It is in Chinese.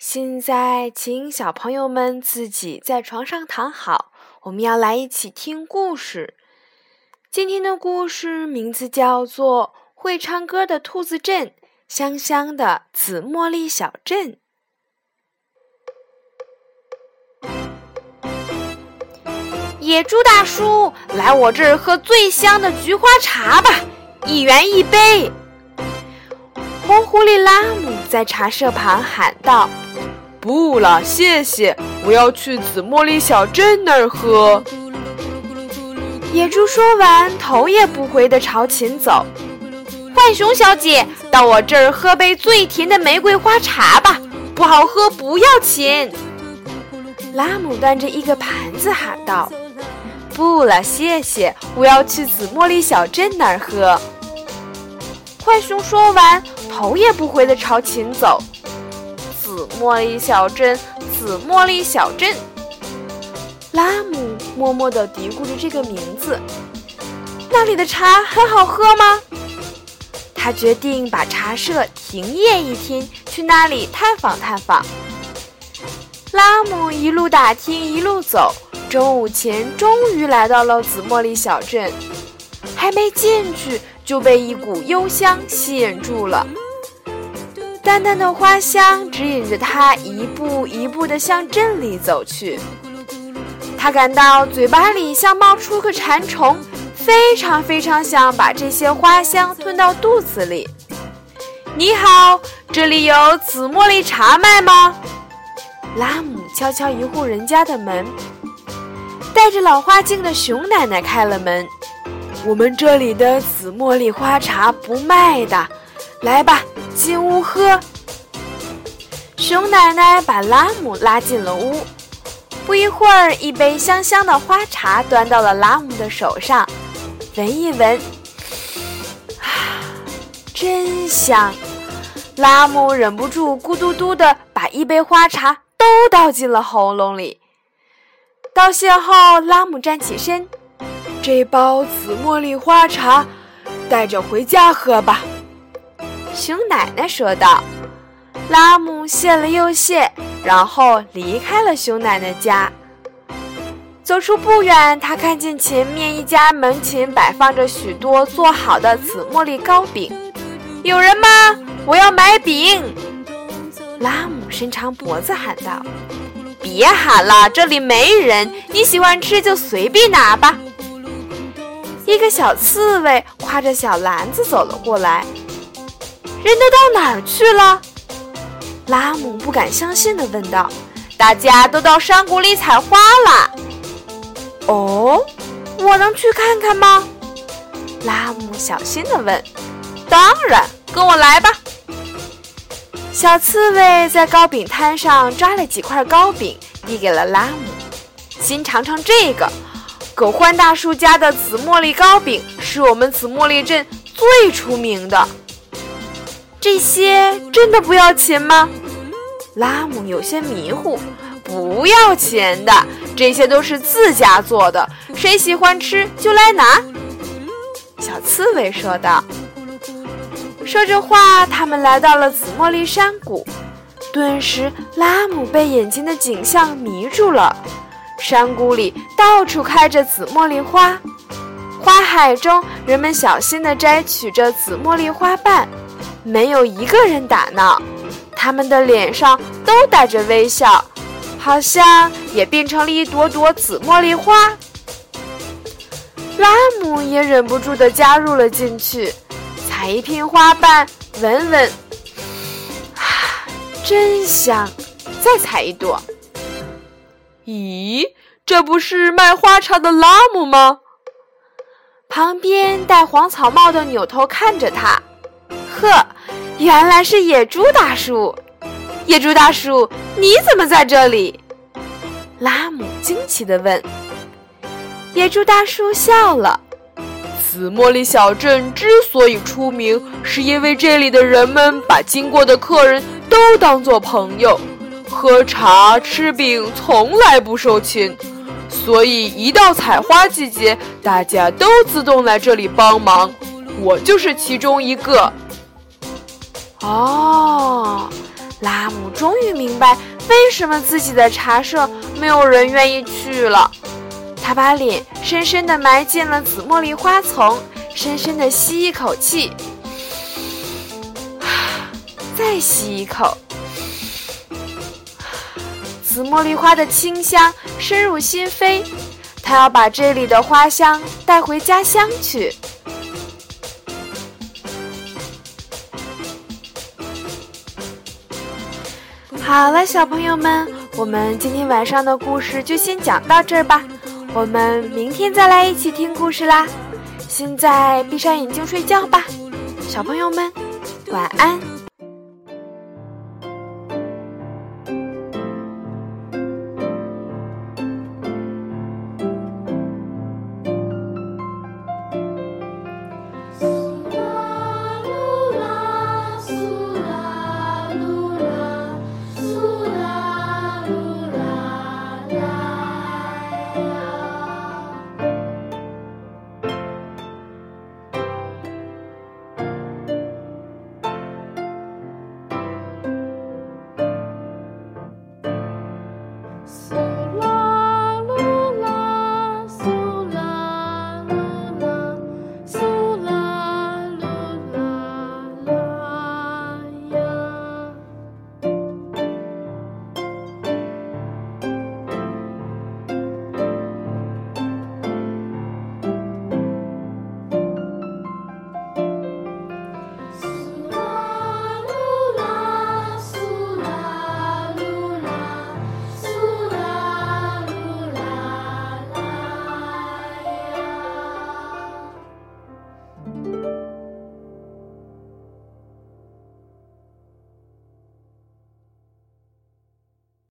现在，请小朋友们自己在床上躺好，我们要来一起听故事。今天的故事名字叫做《会唱歌的兔子镇香香的紫茉莉小镇》。野猪大叔，来我这儿喝最香的菊花茶吧，一元一杯。红狐狸拉姆在茶社旁喊道：“不了，谢谢，我要去紫茉莉小镇那儿喝。”野猪说完，头也不回地朝前走。浣熊小姐，到我这儿喝杯最甜的玫瑰花茶吧，不好喝不要钱。拉姆端着一个盘子喊道：“不了，谢谢，我要去紫茉莉小镇那儿喝。”浣熊说完，头也不回地朝前走。紫茉莉小镇，紫茉莉小镇。拉姆默默地嘀咕着这个名字。那里的茶很好喝吗？他决定把茶社停业一天，去那里探访探访。拉姆一路打听，一路走，中午前终于来到了紫茉莉小镇。还没进去，就被一股幽香吸引住了。淡淡的花香指引着他一步一步地向镇里走去。他感到嘴巴里像冒出个馋虫，非常非常想把这些花香吞到肚子里。你好，这里有紫茉莉茶卖吗？拉姆敲敲一户人家的门，戴着老花镜的熊奶奶开了门。我们这里的紫茉莉花茶不卖的，来吧，进屋喝。熊奶奶把拉姆拉进了屋。不一会儿，一杯香香的花茶端到了拉姆的手上，闻一闻，啊，真香！拉姆忍不住咕嘟嘟的把一杯花茶都倒进了喉咙里。道谢后，拉姆站起身，这包紫茉莉花茶带着回家喝吧。熊奶奶说道。拉姆谢了又谢。然后离开了熊奶奶家。走出不远，他看见前面一家门前摆放着许多做好的紫茉莉糕饼。有人吗？我要买饼！拉姆伸长脖子喊道：“别喊了，这里没人。你喜欢吃就随便拿吧。”一个小刺猬挎着小篮子走了过来。人都到哪儿去了？拉姆不敢相信地问道：“大家都到山谷里采花了。”“哦，我能去看看吗？”拉姆小心地问。“当然，跟我来吧。”小刺猬在糕饼摊上抓了几块糕饼，递给了拉姆：“先尝尝这个，狗獾大叔家的紫茉莉糕饼是我们紫茉莉镇最出名的。”这些真的不要钱吗？拉姆有些迷糊。不要钱的，这些都是自家做的，谁喜欢吃就来拿。小刺猬说道。说着话，他们来到了紫茉莉山谷。顿时，拉姆被眼前的景象迷住了。山谷里到处开着紫茉莉花，花海中，人们小心地摘取着紫茉莉花瓣。没有一个人打闹，他们的脸上都带着微笑，好像也变成了一朵朵紫茉莉花。拉姆也忍不住地加入了进去，采一片花瓣闻闻，啊，真香！再采一朵。咦，这不是卖花茶的拉姆吗？旁边戴黄草帽的扭头看着他。呵，原来是野猪大叔！野猪大叔，你怎么在这里？拉姆惊奇地问。野猪大叔笑了。紫茉莉小镇之所以出名，是因为这里的人们把经过的客人都当作朋友，喝茶吃饼从来不收钱，所以一到采花季节，大家都自动来这里帮忙。我就是其中一个。哦，拉姆终于明白为什么自己的茶社没有人愿意去了。他把脸深深地埋进了紫茉莉花丛，深深地吸一口气，再吸一口。紫茉莉花的清香深入心扉，他要把这里的花香带回家乡去。好了，小朋友们，我们今天晚上的故事就先讲到这儿吧。我们明天再来一起听故事啦！现在闭上眼睛睡觉吧，小朋友们，晚安。